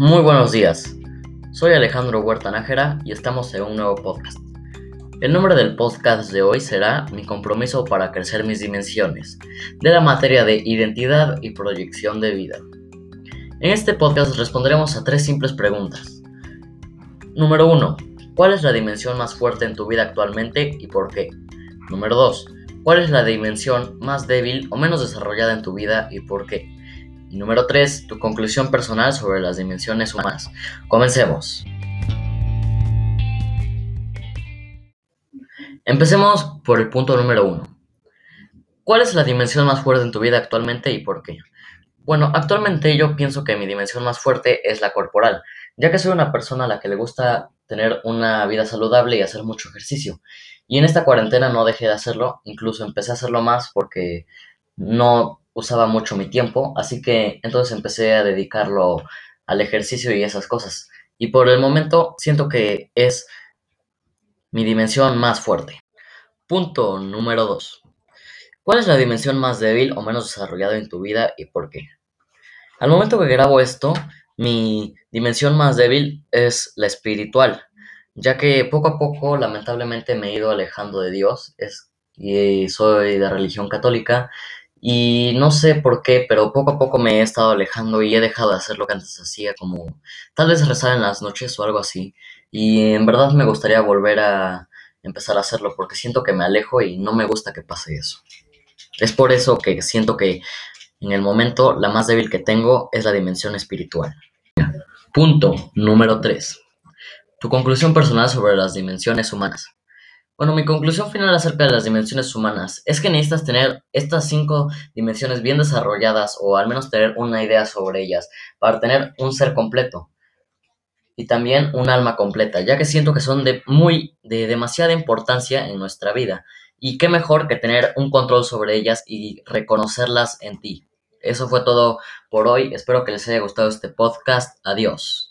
Muy buenos días. Soy Alejandro Huerta Nájera y estamos en un nuevo podcast. El nombre del podcast de hoy será Mi compromiso para crecer mis dimensiones, de la materia de identidad y proyección de vida. En este podcast responderemos a tres simples preguntas. Número 1. ¿Cuál es la dimensión más fuerte en tu vida actualmente y por qué? Número 2. ¿Cuál es la dimensión más débil o menos desarrollada en tu vida y por qué? Y número 3, tu conclusión personal sobre las dimensiones humanas. Comencemos. Empecemos por el punto número 1. ¿Cuál es la dimensión más fuerte en tu vida actualmente y por qué? Bueno, actualmente yo pienso que mi dimensión más fuerte es la corporal, ya que soy una persona a la que le gusta tener una vida saludable y hacer mucho ejercicio. Y en esta cuarentena no dejé de hacerlo, incluso empecé a hacerlo más porque no usaba mucho mi tiempo, así que entonces empecé a dedicarlo al ejercicio y esas cosas. Y por el momento siento que es mi dimensión más fuerte. Punto número 2. ¿Cuál es la dimensión más débil o menos desarrollada en tu vida y por qué? Al momento que grabo esto, mi dimensión más débil es la espiritual, ya que poco a poco lamentablemente me he ido alejando de Dios es, y soy de religión católica y no sé por qué, pero poco a poco me he estado alejando y he dejado de hacer lo que antes hacía, como tal vez rezar en las noches o algo así. Y en verdad me gustaría volver a empezar a hacerlo porque siento que me alejo y no me gusta que pase eso. Es por eso que siento que en el momento la más débil que tengo es la dimensión espiritual. Punto número 3. Tu conclusión personal sobre las dimensiones humanas. Bueno, mi conclusión final acerca de las dimensiones humanas es que necesitas tener estas cinco dimensiones bien desarrolladas o al menos tener una idea sobre ellas para tener un ser completo y también un alma completa, ya que siento que son de muy de demasiada importancia en nuestra vida y qué mejor que tener un control sobre ellas y reconocerlas en ti. Eso fue todo por hoy, espero que les haya gustado este podcast. Adiós.